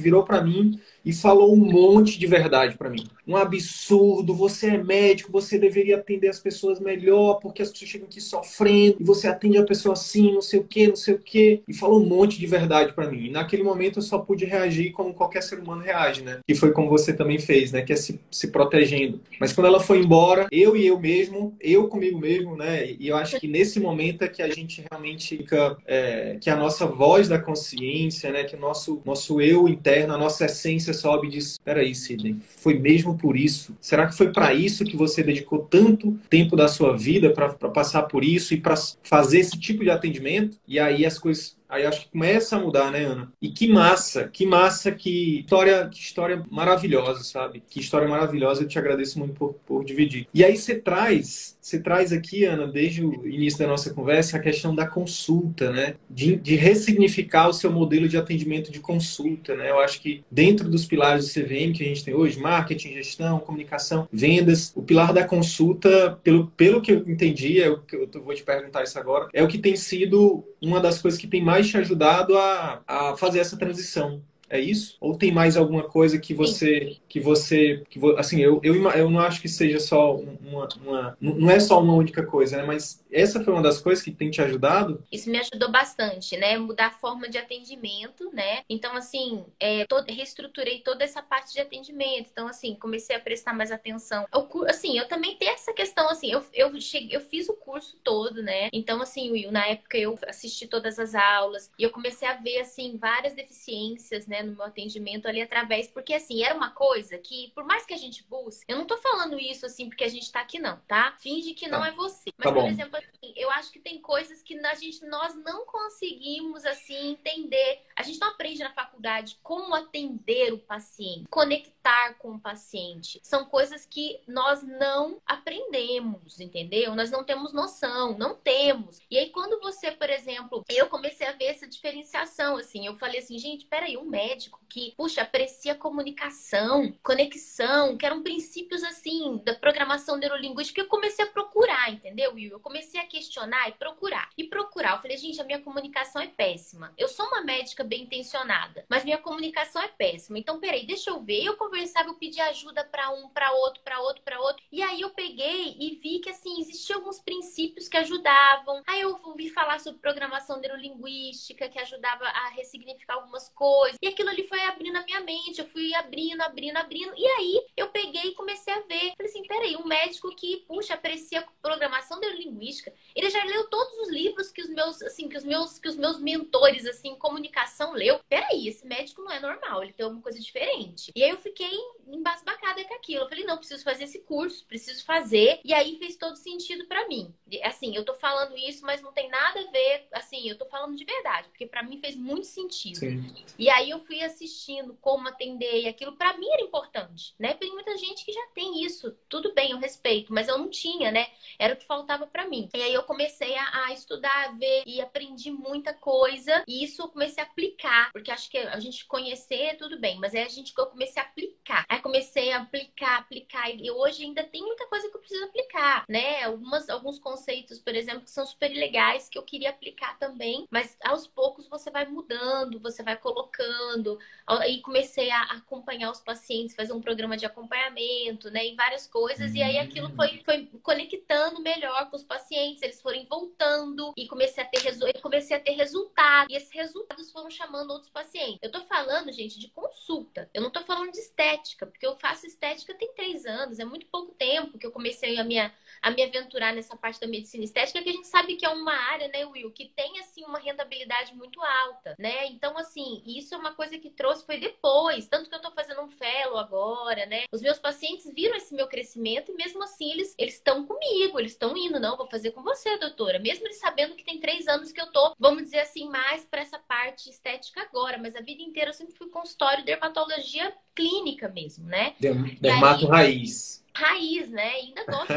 virou para mim e falou um monte de verdade para mim. Um absurdo, você é médico, você deveria atender as pessoas melhor, porque as pessoas chegam aqui sofrendo, e você atende a pessoa assim, não sei o que, não sei o que. E falou um monte de verdade para mim. E naquele momento eu só pude reagir como qualquer ser humano reage, né? Que foi como você também fez, né? Que é se, se protegendo. Mas quando ela foi embora, eu e eu mesmo, eu comigo mesmo, né? E eu acho que nesse momento é que a gente realmente fica, é, que a nossa voz da consciência, né? Que o nosso, nosso eu interno, a nossa essência sobe e diz: peraí, Sidney, foi mesmo por isso? Será que foi para isso que você dedicou tanto tempo da sua vida para passar por isso e para fazer esse tipo de atendimento? E aí as coisas Aí acho que começa a mudar, né, Ana? E que massa, que massa, que história, que história maravilhosa, sabe? Que história maravilhosa, eu te agradeço muito por, por dividir. E aí você traz, você traz aqui, Ana, desde o início da nossa conversa, a questão da consulta, né? De, de ressignificar o seu modelo de atendimento de consulta, né? Eu acho que dentro dos pilares do CVM que a gente tem hoje, marketing, gestão, comunicação, vendas, o pilar da consulta, pelo, pelo que eu entendi, é eu vou te perguntar isso agora, é o que tem sido uma das coisas que tem mais te ajudado a, a fazer essa transição. É isso? Ou tem mais alguma coisa que você, que você, que vo, assim, eu, eu, eu não acho que seja só uma, uma, não é só uma única coisa, né? Mas essa foi uma das coisas que tem te ajudado? Isso me ajudou bastante, né? Mudar a forma de atendimento, né? Então, assim, é, todo, reestruturei toda essa parte de atendimento. Então, assim, comecei a prestar mais atenção. Eu, assim, eu também tenho essa questão, assim, eu, eu, cheguei, eu fiz o curso todo, né? Então, assim, Will, na época eu assisti todas as aulas e eu comecei a ver, assim, várias deficiências, né? Né, no meu atendimento ali através, porque assim, era uma coisa que, por mais que a gente busque, eu não tô falando isso assim porque a gente tá aqui, não, tá? Finge que não tá. é você. Mas, tá por exemplo, assim, eu acho que tem coisas que a gente, nós não conseguimos assim entender. A gente não aprende na faculdade como atender o paciente, conectar com o paciente. São coisas que nós não aprendemos, entendeu? Nós não temos noção, não temos. E aí, quando você, por exemplo, eu comecei a ver essa diferenciação, assim, eu falei assim, gente, peraí, um médico que, puxa, aprecia comunicação, conexão, que eram princípios assim da programação neurolinguística. Eu comecei a procurar, entendeu, Will? Eu comecei a questionar e procurar. E procurar. Eu falei, gente, a minha comunicação é péssima. Eu sou uma médica bem intencionada, mas minha comunicação é péssima. Então, peraí, deixa eu ver. Eu conversava, eu pedi ajuda para um, para outro, para outro, para outro. E aí eu peguei e vi que assim existiam alguns princípios que ajudavam. Aí eu ouvi falar sobre programação neurolinguística, que ajudava a ressignificar algumas coisas. E aquilo ali foi abrindo a minha mente, eu fui abrindo, abrindo, abrindo. E aí eu peguei e comecei a ver. Falei assim, peraí, um médico que, puxa, aprecia programação neurolinguística, ele já leu todos os livros que os meus, assim, que os meus, que os meus mentores, assim, comunicação leu. Peraí, esse médico não é normal, ele tem alguma coisa diferente. E aí eu fiquei embasbacada com aquilo. Eu falei, não, preciso fazer esse curso, preciso fazer. E aí fez todo sentido para mim. Assim, eu tô falando isso, mas não tem nada a ver, assim, eu tô falando de verdade, porque para mim fez muito sentido. Sim. E aí eu fui assistindo como atender e aquilo para mim era importante, né? Tem muita gente que já tem isso, tudo bem, eu respeito, mas eu não tinha, né? Era o que faltava para mim. E aí eu comecei a, a, estudar, a ver e aprendi muita coisa e isso eu comecei a aplicar, porque acho que a gente conhecer tudo bem, mas aí a gente eu comecei a aplicar. Aí comecei a aplicar, aplicar e hoje ainda tem muita coisa que eu preciso aplicar, né? Algumas alguns conceitos, por exemplo, que são super legais que eu queria aplicar também, mas aos poucos você vai mudando, você vai colocando. Aí comecei a acompanhar os pacientes, fazer um programa de acompanhamento, né, em várias coisas, e aí aquilo foi, foi conectando melhor com os pacientes, eles foram voltando e comecei a ter comecei a ter resultados, e esses resultados foram chamando outros pacientes. Eu tô falando, gente, de consulta, eu não tô falando de estética, porque eu faço estética tem três anos, é muito pouco tempo que eu comecei a minha a me aventurar nessa parte da medicina estética, que a gente sabe que é uma área, né, Will, que tem assim uma rentabilidade muito alta, né? Então, assim, isso é uma coisa que trouxe foi depois, tanto que eu tô fazendo um fellow agora, né? Os meus pacientes viram esse meu crescimento e mesmo assim eles eles estão comigo, eles estão indo, não, vou fazer com você, doutora. Mesmo eles sabendo que tem três anos que eu tô, vamos dizer assim, mais para essa parte estética agora, mas a vida inteira eu sempre fui consultório de dermatologia clínica mesmo, né? Dermato aí, raiz raiz, né? ainda gosto.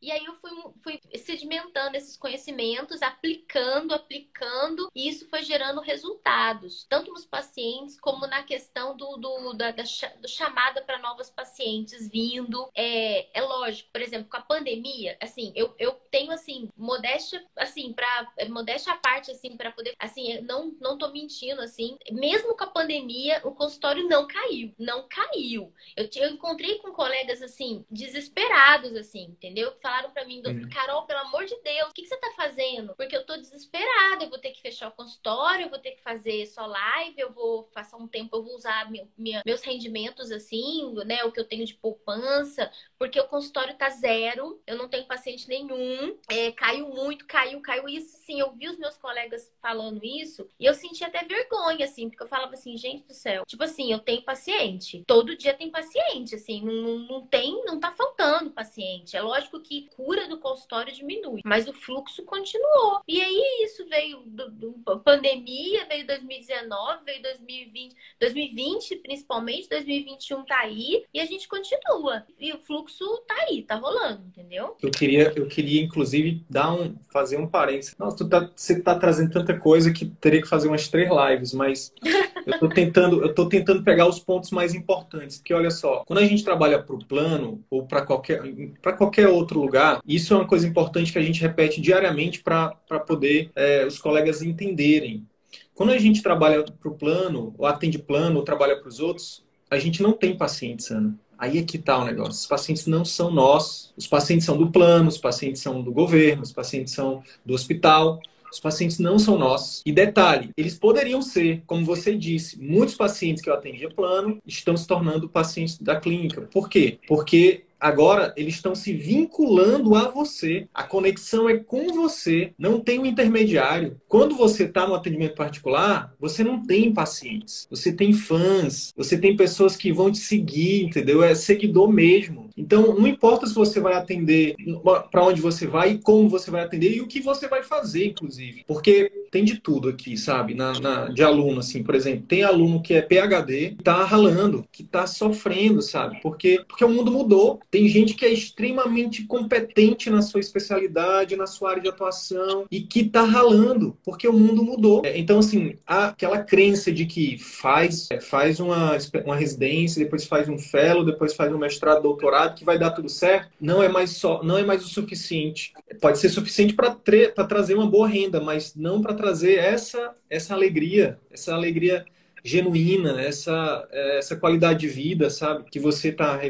e aí eu fui, fui sedimentando esses conhecimentos, aplicando, aplicando, e isso foi gerando resultados, tanto nos pacientes como na questão do, do, da, da do chamada para novas pacientes vindo. É, é lógico, por exemplo, com a pandemia, assim, eu, eu tenho assim modéstia, assim, para modéstia à parte, assim, para poder, assim, não, não tô mentindo, assim, mesmo com a pandemia, o consultório não caiu, não caiu. Eu, eu encontrei com colegas, assim, desesperados, assim, entendeu? Falaram para mim, uhum. Carol, pelo amor de Deus, o que, que você tá fazendo? Porque eu tô desesperada, eu vou ter que fechar o consultório, eu vou ter que fazer só live, eu vou passar um tempo, eu vou usar meu, minha, meus rendimentos, assim, né, o que eu tenho de poupança, porque o consultório tá zero, eu não tenho paciente nenhum, é, caiu muito, caiu, caiu. Isso, sim, eu vi os meus colegas falando isso e eu senti até vergonha, assim, porque eu falava assim, gente do céu, tipo assim, eu tenho paciente, todo dia tem paciente, assim, não, não tem, não tá faltando paciente. É lógico que cura do consultório diminui, mas o fluxo continuou. E aí isso veio do, do pandemia, veio 2019, veio 2020, 2020 principalmente, 2021 tá aí e a gente continua. E o fluxo tá aí, tá rolando, entendeu? Eu queria, eu queria inclusive, dar um, fazer um parênteses. Nossa, tu tá, você tá trazendo tanta coisa que teria que fazer umas três lives, mas [LAUGHS] eu tô tentando, eu tô tentando pegar os pontos mais importantes. Porque olha só, quando a gente trabalha para o plano ou para qualquer, qualquer outro lugar, isso é uma coisa importante que a gente repete diariamente para poder é, os colegas entenderem. Quando a gente trabalha para o plano, ou atende plano, ou trabalha para os outros, a gente não tem pacientes, Ana. Aí é que está o negócio. Os pacientes não são nós. Os pacientes são do plano, os pacientes são do governo, os pacientes são do hospital. Os pacientes não são nossos. E detalhe, eles poderiam ser, como você disse, muitos pacientes que eu atendia plano estão se tornando pacientes da clínica. Por quê? Porque agora eles estão se vinculando a você. A conexão é com você, não tem um intermediário. Quando você está no atendimento particular, você não tem pacientes, você tem fãs, você tem pessoas que vão te seguir, entendeu? É seguidor mesmo. Então, não importa se você vai atender para onde você vai e como você vai atender e o que você vai fazer, inclusive. Porque tem de tudo aqui, sabe? Na, na de aluno, assim, por exemplo, tem aluno que é PHD, que tá ralando, que tá sofrendo, sabe? Porque, porque o mundo mudou. Tem gente que é extremamente competente na sua especialidade, na sua área de atuação e que tá ralando, porque o mundo mudou. É, então, assim, aquela crença de que faz, é, faz uma, uma residência, depois faz um fellow, depois faz um mestrado, doutorado, que vai dar tudo certo, não é mais só, não é mais o suficiente. Pode ser suficiente para trazer uma boa renda, mas não para trazer essa essa alegria, essa alegria genuína, essa, essa qualidade de vida, sabe? Que você está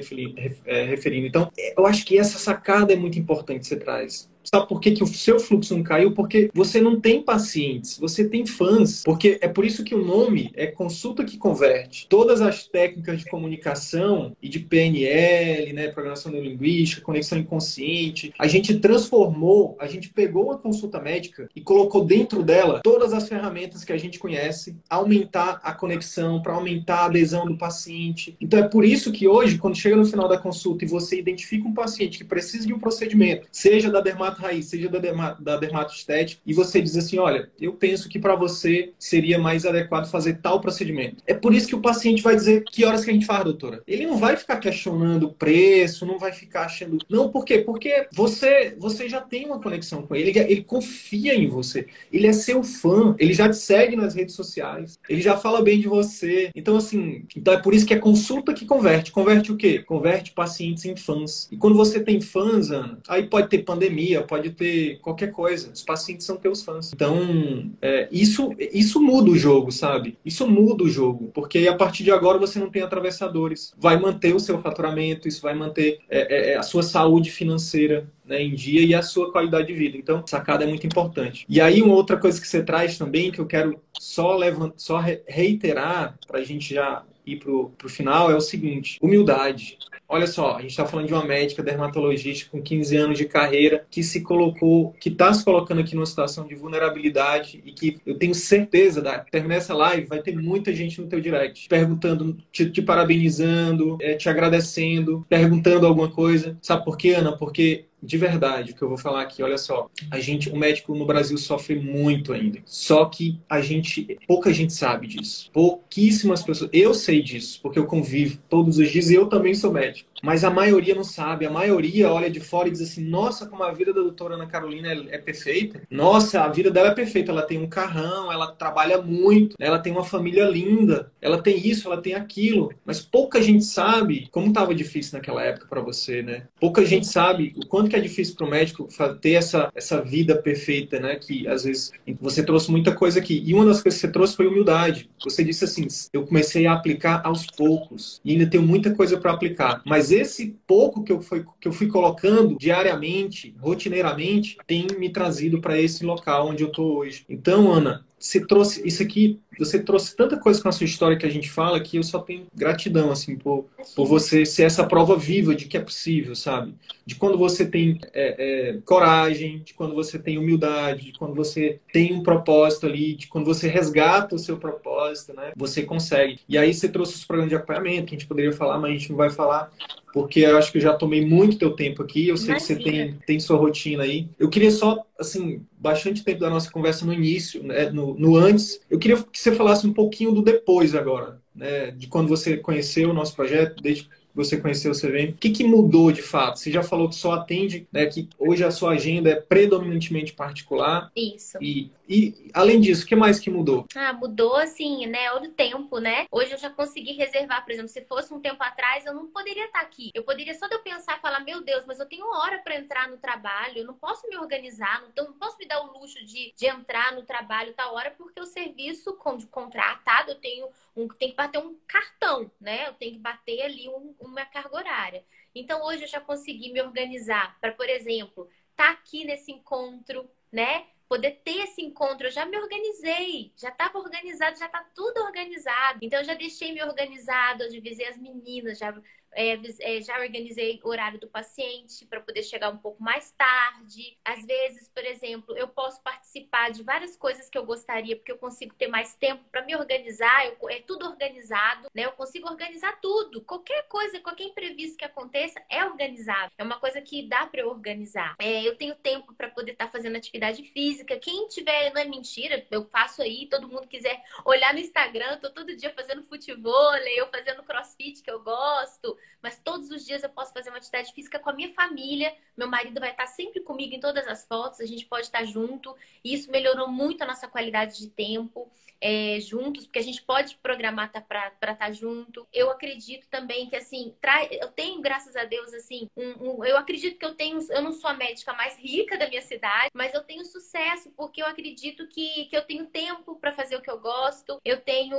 é, referindo. Então, eu acho que essa sacada é muito importante que você traz. Sabe por que, que o seu fluxo não caiu? Porque você não tem pacientes, você tem fãs. Porque é por isso que o nome é Consulta que Converte. Todas as técnicas de comunicação e de PNL, né, programação neurolinguística, conexão inconsciente, a gente transformou, a gente pegou uma consulta médica e colocou dentro dela todas as ferramentas que a gente conhece, aumentar a conexão, para aumentar a adesão do paciente. Então é por isso que hoje, quando chega no final da consulta e você identifica um paciente que precisa de um procedimento, seja da dermatologia, dermato raiz, seja da, derma, da dermatostética, e você diz assim: olha, eu penso que para você seria mais adequado fazer tal procedimento. É por isso que o paciente vai dizer que horas que a gente faz, doutora. Ele não vai ficar questionando o preço, não vai ficar achando. Não, por quê? Porque você, você já tem uma conexão com ele, ele, ele confia em você, ele é seu fã, ele já te segue nas redes sociais, ele já fala bem de você. Então, assim, então é por isso que é consulta que converte. Converte o quê? Converte pacientes em fãs. E quando você tem fãs, Ana, aí pode ter pandemia, pode ter qualquer coisa. Os pacientes são teus fãs. Então, é, isso, isso muda o jogo, sabe? Isso muda o jogo, porque a partir de agora você não tem atravessadores. Vai manter o seu faturamento, isso vai manter é, é, é a sua saúde financeira. Né, em dia e a sua qualidade de vida. Então, sacada é muito importante. E aí, uma outra coisa que você traz também, que eu quero só, levant... só reiterar, para a gente já ir para o final, é o seguinte: humildade. Olha só, a gente está falando de uma médica dermatologista com 15 anos de carreira que se colocou, que está se colocando aqui numa situação de vulnerabilidade e que eu tenho certeza, da terminar essa live, vai ter muita gente no teu direct perguntando, te, te parabenizando, é, te agradecendo, perguntando alguma coisa. Sabe por quê, Ana? Porque de verdade, o que eu vou falar aqui, olha só, a gente, o médico no Brasil sofre muito ainda. Só que a gente, pouca gente sabe disso. Pouquíssimas pessoas. Eu sei disso, porque eu convivo todos os dias e eu também sou médico. Mas a maioria não sabe. A maioria olha de fora e diz assim: nossa, como a vida da doutora Ana Carolina é, é perfeita. Nossa, a vida dela é perfeita. Ela tem um carrão, ela trabalha muito, ela tem uma família linda, ela tem isso, ela tem aquilo. Mas pouca gente sabe como estava difícil naquela época para você, né? Pouca gente sabe o quanto que é difícil para o médico ter essa, essa vida perfeita, né? Que às vezes você trouxe muita coisa aqui. E uma das coisas que você trouxe foi humildade. Você disse assim: eu comecei a aplicar aos poucos e ainda tenho muita coisa para aplicar. Mas esse pouco que eu, fui, que eu fui colocando diariamente, rotineiramente, tem me trazido para esse local onde eu estou hoje. Então, Ana, você trouxe isso aqui, você trouxe tanta coisa com a sua história que a gente fala que eu só tenho gratidão, assim, por, por você ser essa prova viva de que é possível, sabe? De quando você tem é, é, coragem, de quando você tem humildade, de quando você tem um propósito ali, de quando você resgata o seu propósito, né? Você consegue. E aí você trouxe os programas de acompanhamento, que a gente poderia falar, mas a gente não vai falar porque eu acho que eu já tomei muito teu tempo aqui. Eu sei Imagina. que você tem, tem sua rotina aí. Eu queria só, assim, bastante tempo da nossa conversa no início, né, no, no antes. Eu queria que você falasse um pouquinho do depois agora, né, de quando você conheceu o nosso projeto, desde você conheceu o CVM. O que, que mudou de fato? Você já falou que só atende, né, que hoje a sua agenda é predominantemente particular. Isso. E, e além disso, o que mais que mudou? Ah, mudou assim, né? O tempo, né? Hoje eu já consegui reservar, por exemplo, se fosse um tempo atrás, eu não poderia estar aqui. Eu poderia só de eu pensar, falar, meu Deus, mas eu tenho hora para entrar no trabalho, eu não posso me organizar, não, não posso me dar o luxo de, de entrar no trabalho tal hora, porque o serviço contratado, eu tenho um, tem que bater um cartão, né? Eu tenho que bater ali um, uma carga horária. Então hoje eu já consegui me organizar para, por exemplo, estar tá aqui nesse encontro, né? Poder ter esse encontro, eu já me organizei, já estava organizado, já está tudo organizado. Então eu já deixei me organizado, eu avisei as meninas, já é, é, já organizei o horário do paciente para poder chegar um pouco mais tarde. Às vezes, por exemplo, eu posso participar de várias coisas que eu gostaria, porque eu consigo ter mais tempo para me organizar. Eu, é tudo organizado, né? Eu consigo organizar tudo. Qualquer coisa, qualquer imprevisto que aconteça é organizável. É uma coisa que dá para eu organizar. É, eu tenho tempo para poder estar tá fazendo atividade física. Quem tiver, não é mentira, eu faço aí. Todo mundo quiser olhar no Instagram, eu tô todo dia fazendo futebol, eu fazendo crossfit que eu gosto mas todos os dias eu posso fazer uma atividade física com a minha família. Meu marido vai estar sempre comigo em todas as fotos, a gente pode estar junto. E isso melhorou muito a nossa qualidade de tempo é, juntos, porque a gente pode programar tá, para estar tá junto. Eu acredito também que, assim, tra... eu tenho, graças a Deus, assim, um, um... eu acredito que eu tenho, eu não sou a médica mais rica da minha cidade, mas eu tenho sucesso porque eu acredito que, que eu tenho tempo para fazer o que eu gosto, eu tenho,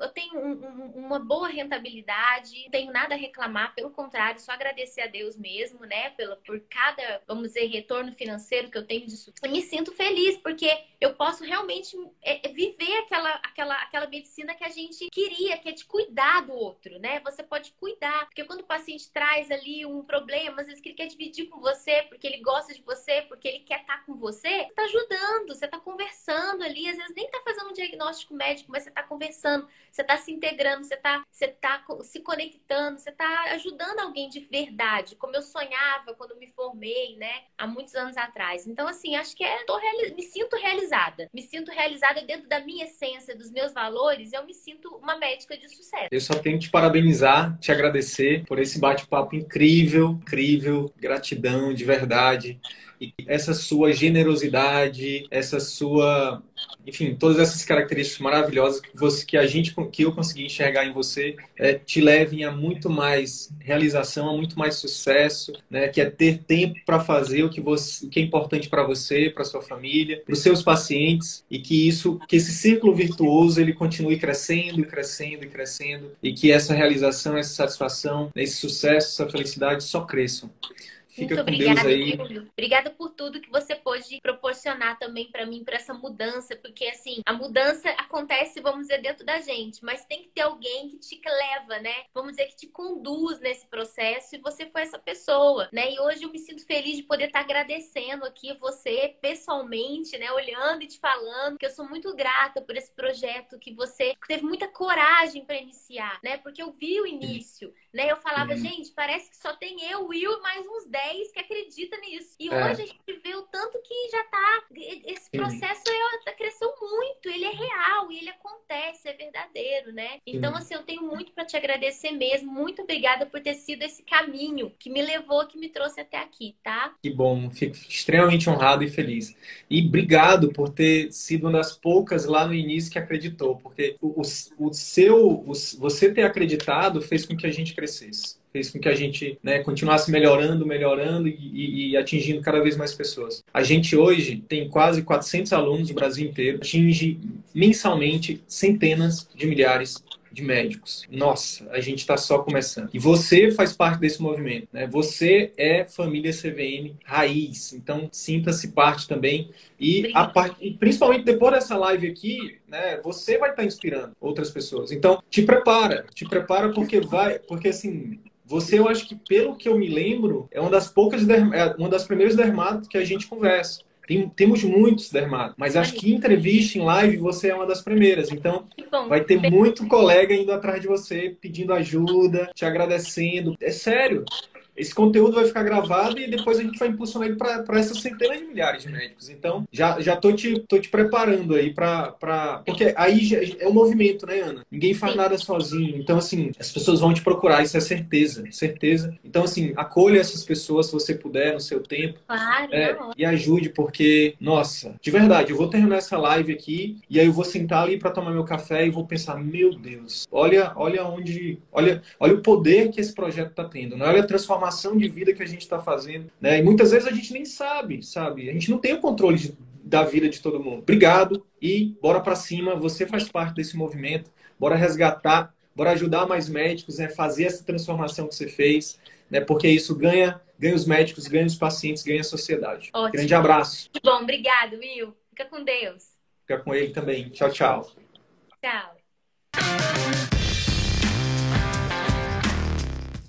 eu tenho um, uma boa rentabilidade, não tenho nada a reclamar, pelo contrário, só agradecer a Deus mesmo, né, pela, por cada, vamos dizer, retorno financeiro que eu tenho disso. Eu me sinto feliz porque eu posso realmente é, viver aquela aquela, aquela, aquela medicina que a gente queria, que é de cuidar do outro, né? Você pode cuidar, porque quando o paciente traz ali um problema, às vezes que ele quer dividir com você, porque ele gosta de você, porque ele quer estar com você, você tá ajudando, você tá conversando ali, às vezes nem tá fazendo um diagnóstico médico, mas você tá conversando, você tá se integrando, você tá, você tá se conectando, você tá ajudando alguém de verdade, como eu sonhava quando me formei, né? Há muitos anos atrás. Então, assim, acho que é, tô, me sinto realizada. Me sinto realizada dentro da minha essência essência dos meus valores, eu me sinto uma médica de sucesso. Eu só tenho que te parabenizar, te agradecer por esse bate-papo incrível, incrível, gratidão de verdade. E essa sua generosidade, essa sua, enfim, todas essas características maravilhosas que você, que a gente, que eu consegui enxergar em você, é, te levem a muito mais realização, a muito mais sucesso, né? Que é ter tempo para fazer o que você, o que é importante para você, para sua família, para os seus pacientes e que isso, que esse círculo virtuoso ele continue crescendo, crescendo e crescendo e que essa realização, essa satisfação, esse sucesso, essa felicidade só cresçam. Fica Muito obrigada, Júlio. Obrigada por tudo que você pôde proporcionar também para mim, para essa mudança, porque assim, a mudança acontece, vamos dizer, dentro da gente, mas tem que ter alguém que te leva, né? Vamos dizer, que te conduz nesse processo e você foi essa pessoa, né? E hoje eu me sinto feliz de poder estar agradecendo aqui você pessoalmente, né? Olhando e te falando que eu sou muito grata por esse projeto que você teve muita coragem para iniciar, né? Porque eu vi o início, né? Eu falava, uhum. gente, parece que só tem eu, Will e mais uns 10 10 que acredita nisso. E é. hoje a gente vê o tanto que já tá. Esse processo é, cresceu muito, ele é real e ele acontece, é verdadeiro, né? Então, assim, eu tenho muito para te agradecer mesmo. Muito obrigada por ter sido esse caminho que me levou, que me trouxe até aqui, tá? Que bom, fico extremamente honrado e feliz. E obrigado por ter sido uma das poucas lá no início que acreditou, porque o, o seu, o, você ter acreditado fez com que a gente crescesse fez com que a gente né, continuasse melhorando, melhorando e, e, e, atingindo cada vez mais pessoas. A gente hoje tem quase 400 alunos no Brasil inteiro, atinge mensalmente centenas de milhares de médicos. Nossa, a gente está só começando. E você faz parte desse movimento, né? Você é família CVM raiz, então sinta-se parte também. E, a part... e principalmente depois dessa live aqui, né? Você vai estar tá inspirando outras pessoas. Então, te prepara, te prepara porque vai, porque assim, você, eu acho que, pelo que eu me lembro, é uma das poucas, é uma das primeiras dermatos que a gente conversa. Tem, temos muitos dermatos, mas acho que entrevista em live você é uma das primeiras. Então, vai ter muito colega indo atrás de você, pedindo ajuda, te agradecendo. É sério esse conteúdo vai ficar gravado e depois a gente vai impulsionar ele para essas centenas de milhares de médicos. Então, já, já tô, te, tô te preparando aí para. Porque aí já, é um movimento, né, Ana? Ninguém faz nada sozinho. Então, assim, as pessoas vão te procurar, isso é certeza, certeza. Então, assim, acolha essas pessoas se você puder, no seu tempo. Claro. É, e ajude, porque, nossa, de verdade, eu vou terminar essa live aqui e aí eu vou sentar ali para tomar meu café e vou pensar, meu Deus, olha, olha onde. Olha, olha o poder que esse projeto está tendo, né? olha a transformação transformação de vida que a gente está fazendo, né? E muitas vezes a gente nem sabe, sabe? A gente não tem o controle de, da vida de todo mundo. Obrigado e bora para cima. Você faz parte desse movimento. Bora resgatar, bora ajudar mais médicos, né? Fazer essa transformação que você fez, né? Porque isso ganha, ganha os médicos, ganha os pacientes, ganha a sociedade. Ótimo. Grande abraço. Bom, obrigado, Will. Fica com Deus. Fica com ele também. Tchau, tchau. Tchau.